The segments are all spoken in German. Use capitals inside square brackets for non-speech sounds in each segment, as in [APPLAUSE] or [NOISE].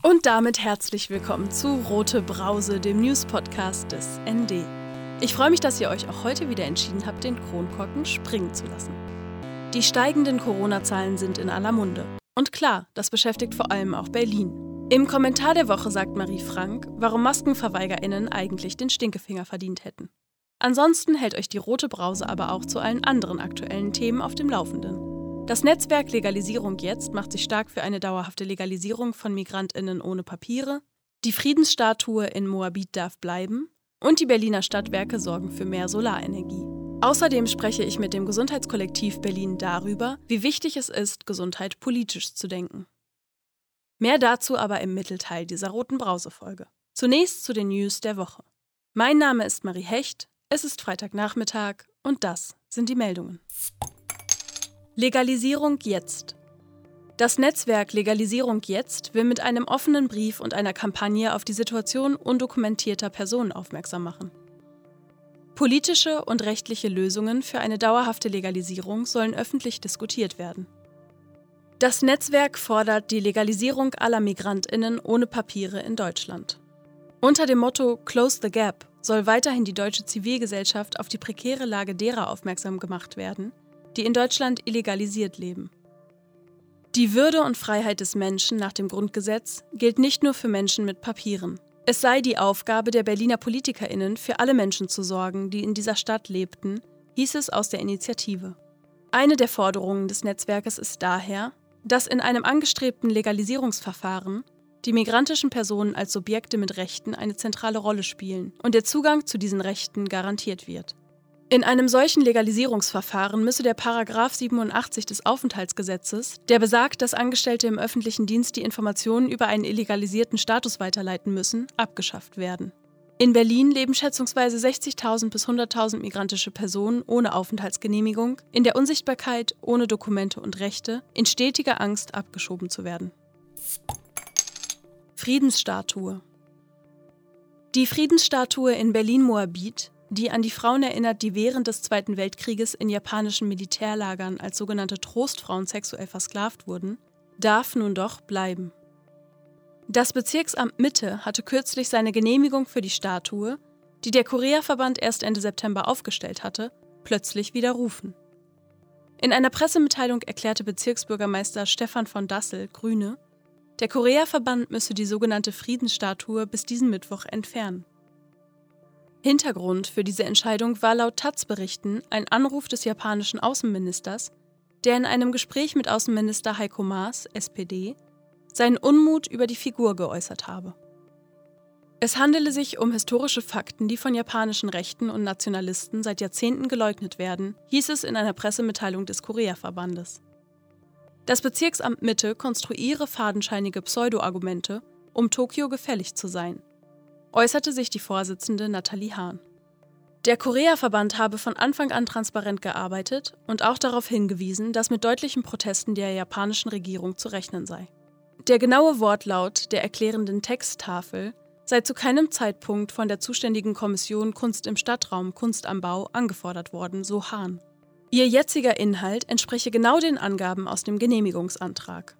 Und damit herzlich willkommen zu Rote Brause, dem News-Podcast des ND. Ich freue mich, dass ihr euch auch heute wieder entschieden habt, den Kronkorken springen zu lassen. Die steigenden Corona-Zahlen sind in aller Munde. Und klar, das beschäftigt vor allem auch Berlin. Im Kommentar der Woche sagt Marie Frank, warum MaskenverweigerInnen eigentlich den Stinkefinger verdient hätten. Ansonsten hält euch die Rote Brause aber auch zu allen anderen aktuellen Themen auf dem Laufenden. Das Netzwerk Legalisierung jetzt macht sich stark für eine dauerhafte Legalisierung von Migrantinnen ohne Papiere. Die Friedensstatue in Moabit darf bleiben. Und die Berliner Stadtwerke sorgen für mehr Solarenergie. Außerdem spreche ich mit dem Gesundheitskollektiv Berlin darüber, wie wichtig es ist, Gesundheit politisch zu denken. Mehr dazu aber im Mittelteil dieser roten Brausefolge. Zunächst zu den News der Woche. Mein Name ist Marie Hecht, es ist Freitagnachmittag und das sind die Meldungen. Legalisierung jetzt. Das Netzwerk Legalisierung jetzt will mit einem offenen Brief und einer Kampagne auf die Situation undokumentierter Personen aufmerksam machen. Politische und rechtliche Lösungen für eine dauerhafte Legalisierung sollen öffentlich diskutiert werden. Das Netzwerk fordert die Legalisierung aller Migrantinnen ohne Papiere in Deutschland. Unter dem Motto Close the Gap soll weiterhin die deutsche Zivilgesellschaft auf die prekäre Lage derer aufmerksam gemacht werden, die in Deutschland illegalisiert leben. Die Würde und Freiheit des Menschen nach dem Grundgesetz gilt nicht nur für Menschen mit Papieren. Es sei die Aufgabe der Berliner Politikerinnen, für alle Menschen zu sorgen, die in dieser Stadt lebten, hieß es aus der Initiative. Eine der Forderungen des Netzwerkes ist daher, dass in einem angestrebten Legalisierungsverfahren die migrantischen Personen als Subjekte mit Rechten eine zentrale Rolle spielen und der Zugang zu diesen Rechten garantiert wird. In einem solchen Legalisierungsverfahren müsse der Paragraph 87 des Aufenthaltsgesetzes, der besagt, dass Angestellte im öffentlichen Dienst die Informationen über einen illegalisierten Status weiterleiten müssen, abgeschafft werden. In Berlin leben schätzungsweise 60.000 bis 100.000 migrantische Personen ohne Aufenthaltsgenehmigung, in der Unsichtbarkeit, ohne Dokumente und Rechte, in stetiger Angst abgeschoben zu werden. Friedensstatue Die Friedensstatue in Berlin-Moabit die an die Frauen erinnert, die während des Zweiten Weltkrieges in japanischen Militärlagern als sogenannte Trostfrauen sexuell versklavt wurden, darf nun doch bleiben. Das Bezirksamt Mitte hatte kürzlich seine Genehmigung für die Statue, die der Korea-Verband erst Ende September aufgestellt hatte, plötzlich widerrufen. In einer Pressemitteilung erklärte Bezirksbürgermeister Stefan von Dassel, Grüne, der Korea-Verband müsse die sogenannte Friedensstatue bis diesen Mittwoch entfernen. Hintergrund für diese Entscheidung war laut Taz-Berichten ein Anruf des japanischen Außenministers, der in einem Gespräch mit Außenminister Heiko Maas, SPD, seinen Unmut über die Figur geäußert habe. Es handele sich um historische Fakten, die von japanischen Rechten und Nationalisten seit Jahrzehnten geleugnet werden, hieß es in einer Pressemitteilung des Korea-Verbandes. Das Bezirksamt Mitte konstruiere fadenscheinige Pseudo-Argumente, um Tokio gefällig zu sein äußerte sich die Vorsitzende Nathalie Hahn. Der Korea-Verband habe von Anfang an transparent gearbeitet und auch darauf hingewiesen, dass mit deutlichen Protesten der japanischen Regierung zu rechnen sei. Der genaue Wortlaut der erklärenden Texttafel sei zu keinem Zeitpunkt von der zuständigen Kommission Kunst im Stadtraum Kunst am Bau angefordert worden, so Hahn. Ihr jetziger Inhalt entspreche genau den Angaben aus dem Genehmigungsantrag.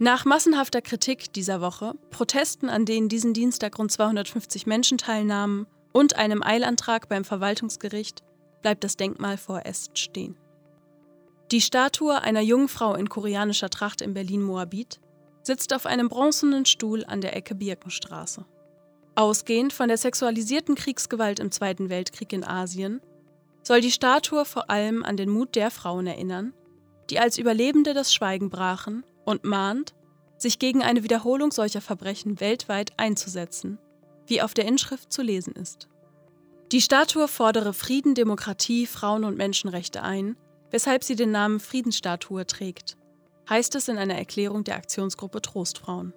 Nach massenhafter Kritik dieser Woche, Protesten, an denen diesen Dienstag rund 250 Menschen teilnahmen und einem Eilantrag beim Verwaltungsgericht bleibt das Denkmal vorerst stehen. Die Statue einer jungen Frau in koreanischer Tracht in Berlin-Moabit sitzt auf einem bronzenen Stuhl an der Ecke Birkenstraße. Ausgehend von der sexualisierten Kriegsgewalt im Zweiten Weltkrieg in Asien soll die Statue vor allem an den Mut der Frauen erinnern, die als Überlebende das Schweigen brachen und mahnt, sich gegen eine Wiederholung solcher Verbrechen weltweit einzusetzen, wie auf der Inschrift zu lesen ist. Die Statue fordere Frieden, Demokratie, Frauen- und Menschenrechte ein, weshalb sie den Namen Friedensstatue trägt, heißt es in einer Erklärung der Aktionsgruppe Trostfrauen.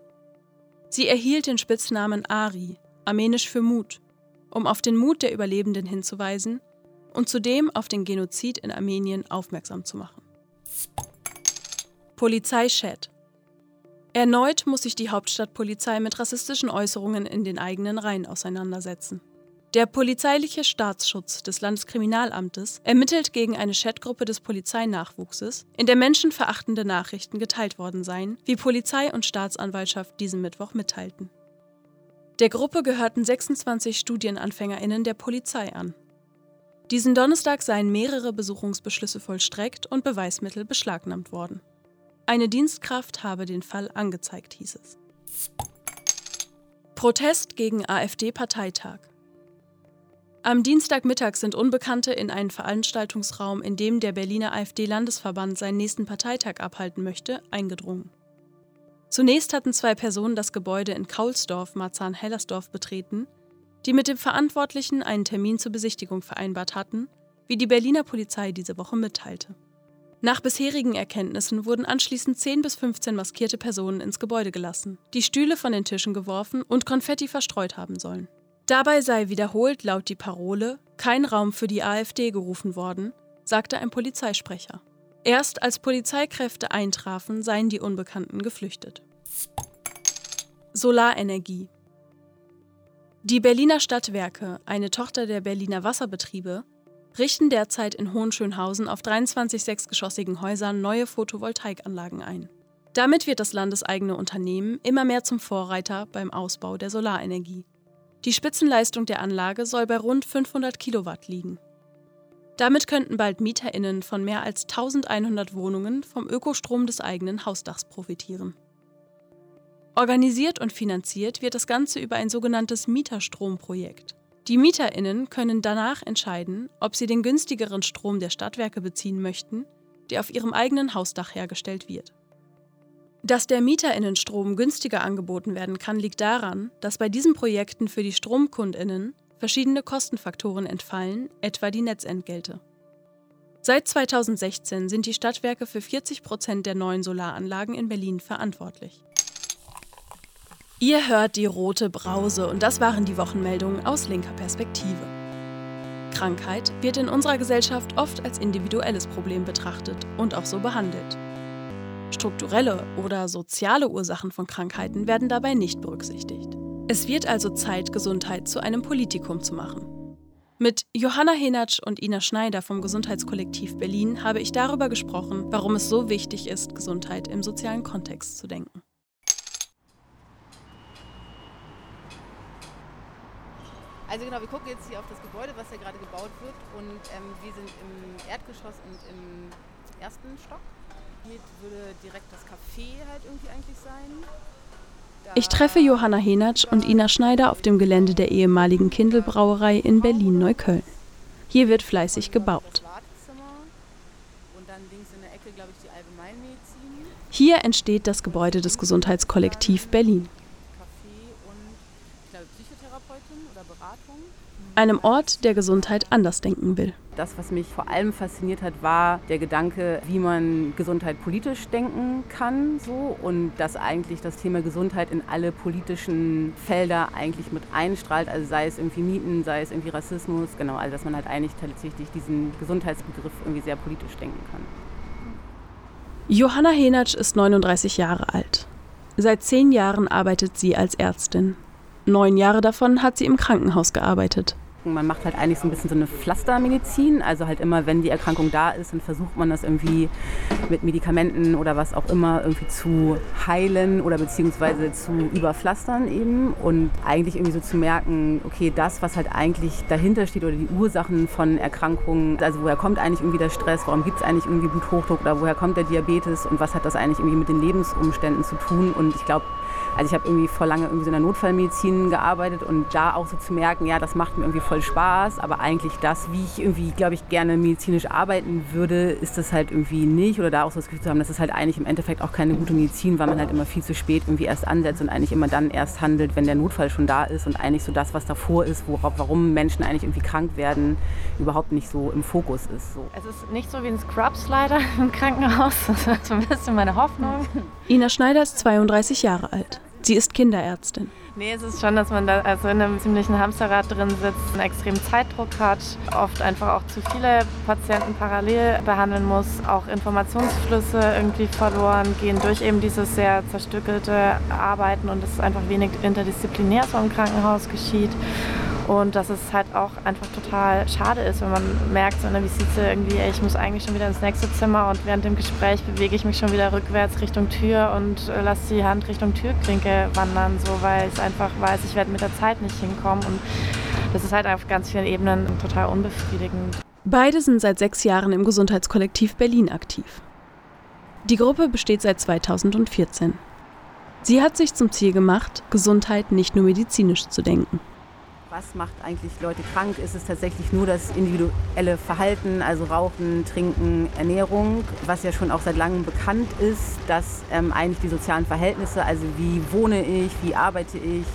Sie erhielt den Spitznamen Ari, armenisch für Mut, um auf den Mut der Überlebenden hinzuweisen und zudem auf den Genozid in Armenien aufmerksam zu machen. Polizeischat. Erneut muss sich die Hauptstadtpolizei mit rassistischen Äußerungen in den eigenen Reihen auseinandersetzen. Der polizeiliche Staatsschutz des Landeskriminalamtes ermittelt gegen eine Chatgruppe des Polizeinachwuchses, in der menschenverachtende Nachrichten geteilt worden seien, wie Polizei und Staatsanwaltschaft diesen Mittwoch mitteilten. Der Gruppe gehörten 26 Studienanfängerinnen der Polizei an. Diesen Donnerstag seien mehrere Besuchungsbeschlüsse vollstreckt und Beweismittel beschlagnahmt worden. Eine Dienstkraft habe den Fall angezeigt, hieß es. Protest gegen AfD-Parteitag. Am Dienstagmittag sind Unbekannte in einen Veranstaltungsraum, in dem der Berliner AfD-Landesverband seinen nächsten Parteitag abhalten möchte, eingedrungen. Zunächst hatten zwei Personen das Gebäude in Kaulsdorf, Marzahn-Hellersdorf betreten, die mit dem Verantwortlichen einen Termin zur Besichtigung vereinbart hatten, wie die Berliner Polizei diese Woche mitteilte. Nach bisherigen Erkenntnissen wurden anschließend 10 bis 15 maskierte Personen ins Gebäude gelassen, die Stühle von den Tischen geworfen und Konfetti verstreut haben sollen. Dabei sei wiederholt laut die Parole kein Raum für die AfD gerufen worden, sagte ein Polizeisprecher. Erst als Polizeikräfte eintrafen, seien die Unbekannten geflüchtet. Solarenergie. Die Berliner Stadtwerke, eine Tochter der Berliner Wasserbetriebe, richten derzeit in Hohenschönhausen auf 23 sechsgeschossigen Häusern neue Photovoltaikanlagen ein. Damit wird das landeseigene Unternehmen immer mehr zum Vorreiter beim Ausbau der Solarenergie. Die Spitzenleistung der Anlage soll bei rund 500 Kilowatt liegen. Damit könnten bald MieterInnen von mehr als 1100 Wohnungen vom Ökostrom des eigenen Hausdachs profitieren. Organisiert und finanziert wird das Ganze über ein sogenanntes Mieterstromprojekt. Die MieterInnen können danach entscheiden, ob sie den günstigeren Strom der Stadtwerke beziehen möchten, der auf ihrem eigenen Hausdach hergestellt wird. Dass der Mieterinnenstrom günstiger angeboten werden kann, liegt daran, dass bei diesen Projekten für die Stromkundinnen verschiedene Kostenfaktoren entfallen, etwa die Netzentgelte. Seit 2016 sind die Stadtwerke für 40 Prozent der neuen Solaranlagen in Berlin verantwortlich. Ihr hört die rote Brause und das waren die Wochenmeldungen aus linker Perspektive. Krankheit wird in unserer Gesellschaft oft als individuelles Problem betrachtet und auch so behandelt. Strukturelle oder soziale Ursachen von Krankheiten werden dabei nicht berücksichtigt. Es wird also Zeit, Gesundheit zu einem Politikum zu machen. Mit Johanna Henatsch und Ina Schneider vom Gesundheitskollektiv Berlin habe ich darüber gesprochen, warum es so wichtig ist, Gesundheit im sozialen Kontext zu denken. Also genau, wir gucken jetzt hier auf das Gebäude, was ja gerade gebaut wird und ähm, wir sind im Erdgeschoss und im ersten Stock. Hier würde direkt das Café halt irgendwie eigentlich sein. Da ich treffe Johanna Henatsch und Ina Schneider auf dem Gelände der ehemaligen Kindelbrauerei in Berlin-Neukölln. Hier wird fleißig gebaut. Hier entsteht das Gebäude des Gesundheitskollektiv Berlin. Einem Ort, der Gesundheit anders denken will. Das, was mich vor allem fasziniert hat, war der Gedanke, wie man Gesundheit politisch denken kann, so und dass eigentlich das Thema Gesundheit in alle politischen Felder eigentlich mit einstrahlt, also sei es irgendwie Mieten, sei es irgendwie Rassismus, genau, also dass man halt eigentlich tatsächlich diesen Gesundheitsbegriff irgendwie sehr politisch denken kann. Johanna Henatsch ist 39 Jahre alt. Seit zehn Jahren arbeitet sie als Ärztin. Neun Jahre davon hat sie im Krankenhaus gearbeitet. Man macht halt eigentlich so ein bisschen so eine Pflastermedizin. Also halt immer, wenn die Erkrankung da ist, dann versucht man das irgendwie mit Medikamenten oder was auch immer irgendwie zu heilen oder beziehungsweise zu überpflastern eben. Und eigentlich irgendwie so zu merken, okay, das, was halt eigentlich dahinter steht oder die Ursachen von Erkrankungen, also woher kommt eigentlich irgendwie der Stress, warum gibt es eigentlich irgendwie Bluthochdruck oder woher kommt der Diabetes und was hat das eigentlich irgendwie mit den Lebensumständen zu tun. Und ich glaube, also ich habe irgendwie vor lange irgendwie so in der Notfallmedizin gearbeitet und da auch so zu merken, ja, das macht mir irgendwie voll Spaß, aber eigentlich das, wie ich irgendwie, glaube ich, gerne medizinisch arbeiten würde, ist das halt irgendwie nicht oder da auch so das Gefühl zu haben, das ist halt eigentlich im Endeffekt auch keine gute Medizin, weil man halt immer viel zu spät irgendwie erst ansetzt und eigentlich immer dann erst handelt, wenn der Notfall schon da ist und eigentlich so das, was davor ist, worauf, warum Menschen eigentlich irgendwie krank werden, überhaupt nicht so im Fokus ist. So. Es ist nicht so wie ein Scrubs leider [LAUGHS] im Krankenhaus, das ist so ein bisschen meine Hoffnung. Ina Schneider ist 32 Jahre alt. Sie ist Kinderärztin. Nee, es ist schon, dass man da also in einem ziemlichen Hamsterrad drin sitzt, einen extremen Zeitdruck hat, oft einfach auch zu viele Patienten parallel behandeln muss, auch Informationsflüsse irgendwie verloren gehen durch eben dieses sehr zerstückelte Arbeiten und es einfach wenig interdisziplinär so im Krankenhaus geschieht. Und dass es halt auch einfach total schade ist, wenn man merkt, so in der Visite irgendwie, ey, ich muss eigentlich schon wieder ins nächste Zimmer und während dem Gespräch bewege ich mich schon wieder rückwärts Richtung Tür und äh, lasse die Hand Richtung Türklinke wandern, so weil ich einfach weiß, ich werde mit der Zeit nicht hinkommen. Und das ist halt auf ganz vielen Ebenen total unbefriedigend. Beide sind seit sechs Jahren im Gesundheitskollektiv Berlin aktiv. Die Gruppe besteht seit 2014. Sie hat sich zum Ziel gemacht, Gesundheit nicht nur medizinisch zu denken. Was macht eigentlich Leute krank? Ist es tatsächlich nur das individuelle Verhalten, also Rauchen, Trinken, Ernährung, was ja schon auch seit langem bekannt ist, dass ähm, eigentlich die sozialen Verhältnisse, also wie wohne ich, wie arbeite ich,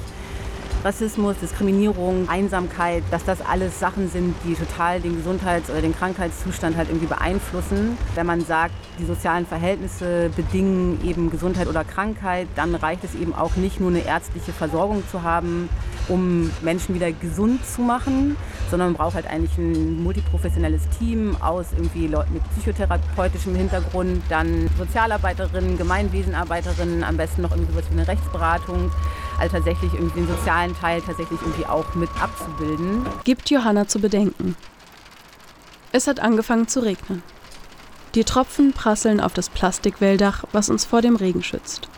Rassismus, Diskriminierung, Einsamkeit, dass das alles Sachen sind, die total den Gesundheits- oder den Krankheitszustand halt irgendwie beeinflussen. Wenn man sagt, die sozialen Verhältnisse bedingen eben Gesundheit oder Krankheit, dann reicht es eben auch nicht nur eine ärztliche Versorgung zu haben, um Menschen wieder gesund zu machen, sondern man braucht halt eigentlich ein multiprofessionelles Team aus irgendwie Leuten mit psychotherapeutischem Hintergrund, dann Sozialarbeiterinnen, Gemeinwesenarbeiterinnen, am besten noch irgendwie sowas wie eine Rechtsberatung also tatsächlich irgendwie den sozialen Teil tatsächlich irgendwie auch mit abzubilden. Gibt Johanna zu bedenken. Es hat angefangen zu regnen. Die Tropfen prasseln auf das Plastikwelldach, was uns vor dem Regen schützt.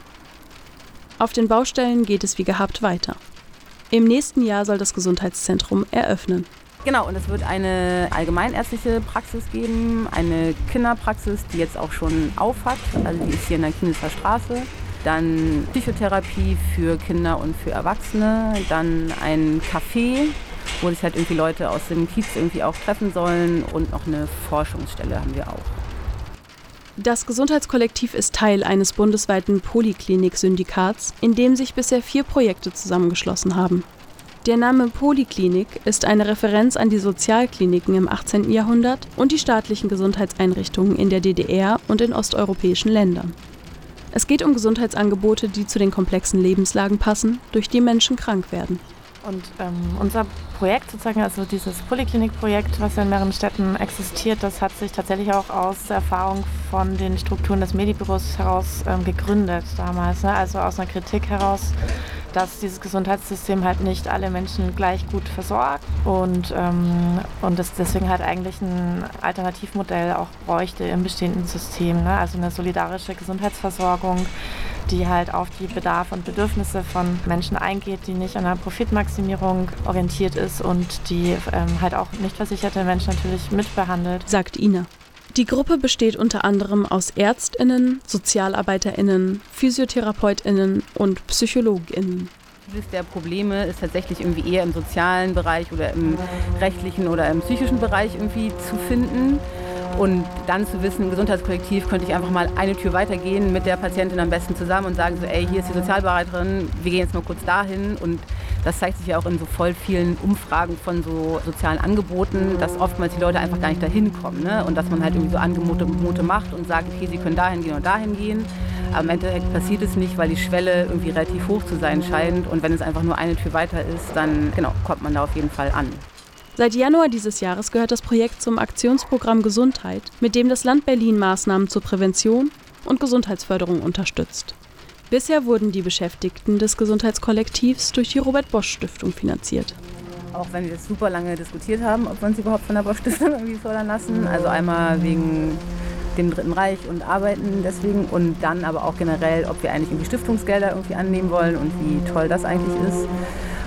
Auf den Baustellen geht es wie gehabt weiter. Im nächsten Jahr soll das Gesundheitszentrum eröffnen. Genau, und es wird eine allgemeinärztliche Praxis geben, eine Kinderpraxis, die jetzt auch schon auf hat. Also die ist hier in der Chemnitzer Straße dann Psychotherapie für Kinder und für Erwachsene, dann ein Café, wo sich halt irgendwie Leute aus dem Kiez irgendwie auch treffen sollen und noch eine Forschungsstelle haben wir auch. Das Gesundheitskollektiv ist Teil eines bundesweiten Poliklinik-Syndikats, in dem sich bisher vier Projekte zusammengeschlossen haben. Der Name Poliklinik ist eine Referenz an die Sozialkliniken im 18. Jahrhundert und die staatlichen Gesundheitseinrichtungen in der DDR und in osteuropäischen Ländern. Es geht um Gesundheitsangebote, die zu den komplexen Lebenslagen passen, durch die Menschen krank werden. Und ähm, unser Projekt sozusagen, also dieses Poliklinikprojekt, was in mehreren Städten existiert, das hat sich tatsächlich auch aus der Erfahrung von den Strukturen des Medibüros heraus ähm, gegründet damals. Ne? Also aus einer Kritik heraus dass dieses Gesundheitssystem halt nicht alle Menschen gleich gut versorgt und, ähm, und es deswegen halt eigentlich ein Alternativmodell auch bräuchte im bestehenden System. Ne? Also eine solidarische Gesundheitsversorgung, die halt auf die Bedarfe und Bedürfnisse von Menschen eingeht, die nicht an einer Profitmaximierung orientiert ist und die ähm, halt auch nicht versicherte Menschen natürlich mitbehandelt. Sagt Ina. Die Gruppe besteht unter anderem aus Ärztinnen, Sozialarbeiterinnen, Physiotherapeutinnen und Psychologinnen. Vieles der Probleme ist tatsächlich irgendwie eher im sozialen Bereich oder im rechtlichen oder im psychischen Bereich irgendwie zu finden. Und dann zu wissen, im Gesundheitskollektiv könnte ich einfach mal eine Tür weitergehen mit der Patientin am besten zusammen und sagen so, ey, hier ist die Sozialberaterin, wir gehen jetzt mal kurz dahin. Und das zeigt sich ja auch in so voll vielen Umfragen von so sozialen Angeboten, dass oftmals die Leute einfach gar nicht dahin kommen. Ne? Und dass man halt irgendwie so Angebote macht und sagt, okay, sie können dahin gehen und dahin gehen. Aber im Endeffekt passiert es nicht, weil die Schwelle irgendwie relativ hoch zu sein scheint. Und wenn es einfach nur eine Tür weiter ist, dann genau, kommt man da auf jeden Fall an. Seit Januar dieses Jahres gehört das Projekt zum Aktionsprogramm Gesundheit, mit dem das Land Berlin Maßnahmen zur Prävention und Gesundheitsförderung unterstützt. Bisher wurden die Beschäftigten des Gesundheitskollektivs durch die Robert Bosch Stiftung finanziert. Auch wenn wir es super lange diskutiert haben, ob wir uns überhaupt von der Bosch Stiftung irgendwie fördern lassen. Also einmal wegen dem Dritten Reich und Arbeiten deswegen und dann aber auch generell, ob wir eigentlich irgendwie Stiftungsgelder irgendwie annehmen wollen und wie toll das eigentlich ist.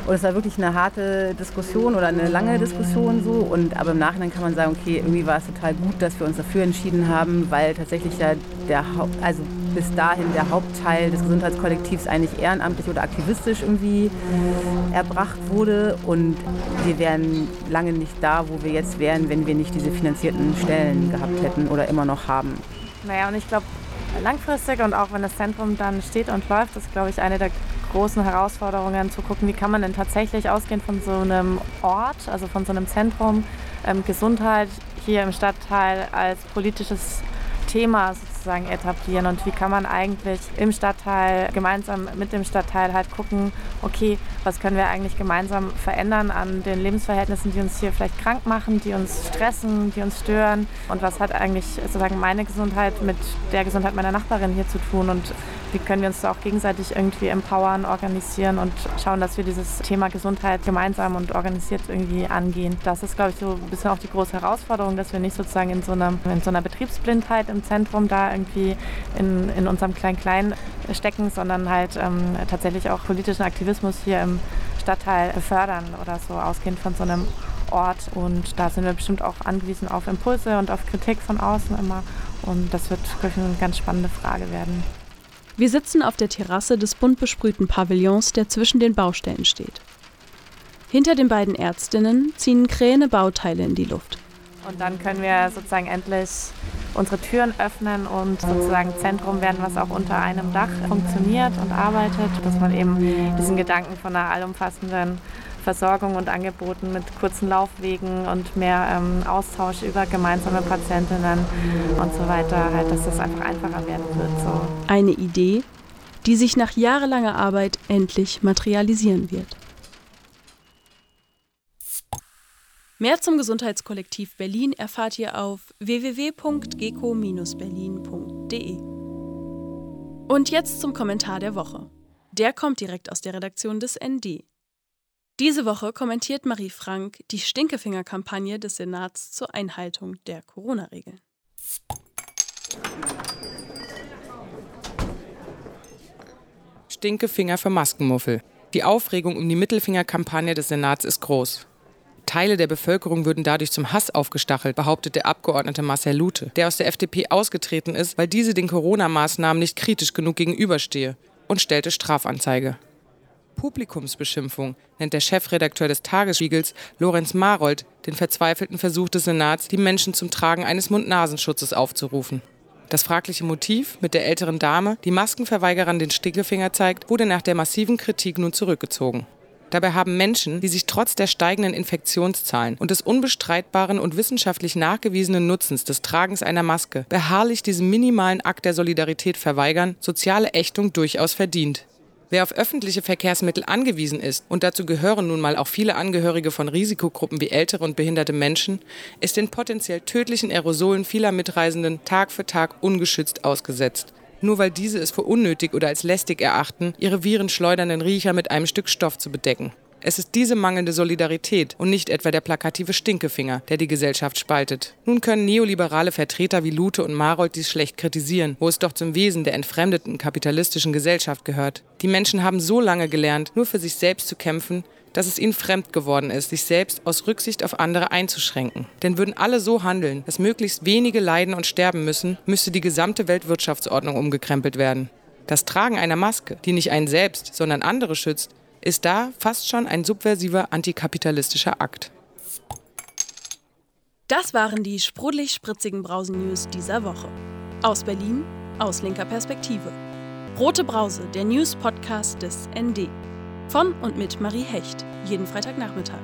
Und es war wirklich eine harte Diskussion oder eine lange Diskussion so. Und aber im Nachhinein kann man sagen, okay, irgendwie war es total gut, dass wir uns dafür entschieden haben, weil tatsächlich ja der Haupt, also bis dahin der Hauptteil des Gesundheitskollektivs eigentlich ehrenamtlich oder aktivistisch irgendwie erbracht wurde. Und wir wären lange nicht da, wo wir jetzt wären, wenn wir nicht diese finanzierten Stellen gehabt hätten oder immer noch haben. Naja, und ich glaube, langfristig und auch wenn das Zentrum dann steht und läuft, ist, glaube ich, eine der großen Herausforderungen zu gucken, wie kann man denn tatsächlich ausgehend von so einem Ort, also von so einem Zentrum, ähm, Gesundheit hier im Stadtteil als politisches Thema sozusagen etablieren? Und wie kann man eigentlich im Stadtteil gemeinsam mit dem Stadtteil halt gucken, okay, was können wir eigentlich gemeinsam verändern an den Lebensverhältnissen, die uns hier vielleicht krank machen, die uns stressen, die uns stören? Und was hat eigentlich sozusagen meine Gesundheit mit der Gesundheit meiner Nachbarin hier zu tun? Und wie können wir uns da auch gegenseitig irgendwie empowern, organisieren und schauen, dass wir dieses Thema Gesundheit gemeinsam und organisiert irgendwie angehen. Das ist, glaube ich, so ein bisschen auch die große Herausforderung, dass wir nicht sozusagen in so einer, in so einer Betriebsblindheit im Zentrum da irgendwie in, in unserem Klein-Klein stecken, sondern halt ähm, tatsächlich auch politischen Aktivismus hier im Stadtteil fördern oder so, ausgehend von so einem Ort. Und da sind wir bestimmt auch angewiesen auf Impulse und auf Kritik von außen immer. Und das wird, glaube ich, eine ganz spannende Frage werden. Wir sitzen auf der Terrasse des bunt besprühten Pavillons, der zwischen den Baustellen steht. Hinter den beiden Ärztinnen ziehen Kräne Bauteile in die Luft. Und dann können wir sozusagen endlich unsere Türen öffnen und sozusagen Zentrum werden, was auch unter einem Dach funktioniert und arbeitet, dass man eben diesen Gedanken von einer allumfassenden Versorgung und Angeboten mit kurzen Laufwegen und mehr ähm, Austausch über gemeinsame Patientinnen und so weiter, halt, dass das einfach einfacher werden wird. So. Eine Idee, die sich nach jahrelanger Arbeit endlich materialisieren wird. Mehr zum Gesundheitskollektiv Berlin erfahrt ihr auf www.geco-berlin.de. Und jetzt zum Kommentar der Woche. Der kommt direkt aus der Redaktion des ND. Diese Woche kommentiert Marie Frank die Stinkefinger-Kampagne des Senats zur Einhaltung der Corona-Regeln. Stinkefinger für Maskenmuffel. Die Aufregung um die Mittelfinger-Kampagne des Senats ist groß. Teile der Bevölkerung würden dadurch zum Hass aufgestachelt, behauptet der Abgeordnete Marcel Lute, der aus der FDP ausgetreten ist, weil diese den Corona-Maßnahmen nicht kritisch genug gegenüberstehe und stellte Strafanzeige. Publikumsbeschimpfung nennt der Chefredakteur des Tagesspiegels, Lorenz Marold, den verzweifelten Versuch des Senats, die Menschen zum Tragen eines Mund-Nasenschutzes aufzurufen. Das fragliche Motiv mit der älteren Dame, die Maskenverweigerern den Stickefinger zeigt, wurde nach der massiven Kritik nun zurückgezogen. Dabei haben Menschen, die sich trotz der steigenden Infektionszahlen und des unbestreitbaren und wissenschaftlich nachgewiesenen Nutzens des Tragens einer Maske beharrlich diesem minimalen Akt der Solidarität verweigern, soziale Ächtung durchaus verdient. Wer auf öffentliche Verkehrsmittel angewiesen ist, und dazu gehören nun mal auch viele Angehörige von Risikogruppen wie ältere und behinderte Menschen, ist den potenziell tödlichen Aerosolen vieler Mitreisenden Tag für Tag ungeschützt ausgesetzt. Nur weil diese es für unnötig oder als lästig erachten, ihre virenschleudernden Riecher mit einem Stück Stoff zu bedecken. Es ist diese mangelnde Solidarität und nicht etwa der plakative Stinkefinger, der die Gesellschaft spaltet. Nun können neoliberale Vertreter wie Lute und Marold dies schlecht kritisieren, wo es doch zum Wesen der entfremdeten kapitalistischen Gesellschaft gehört. Die Menschen haben so lange gelernt, nur für sich selbst zu kämpfen, dass es ihnen fremd geworden ist, sich selbst aus Rücksicht auf andere einzuschränken. Denn würden alle so handeln, dass möglichst wenige leiden und sterben müssen, müsste die gesamte Weltwirtschaftsordnung umgekrempelt werden. Das Tragen einer Maske, die nicht einen selbst, sondern andere schützt, ist da fast schon ein subversiver antikapitalistischer Akt. Das waren die sprudelig-spritzigen Brausen-News dieser Woche. Aus Berlin, aus linker Perspektive. Rote Brause, der News-Podcast des ND. Von und mit Marie Hecht, jeden Freitagnachmittag.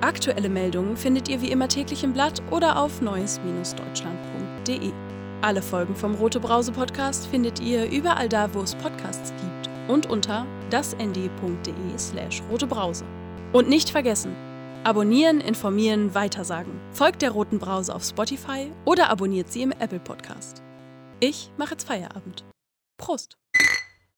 Aktuelle Meldungen findet ihr wie immer täglich im Blatt oder auf neues-deutschland.de. Alle Folgen vom Rote Brause Podcast findet ihr überall da, wo es Podcasts gibt und unter dasnd.de slash rotebrause. Und nicht vergessen, abonnieren, informieren, weitersagen. Folgt der Roten Brause auf Spotify oder abonniert sie im Apple Podcast. Ich mache jetzt Feierabend. Prost!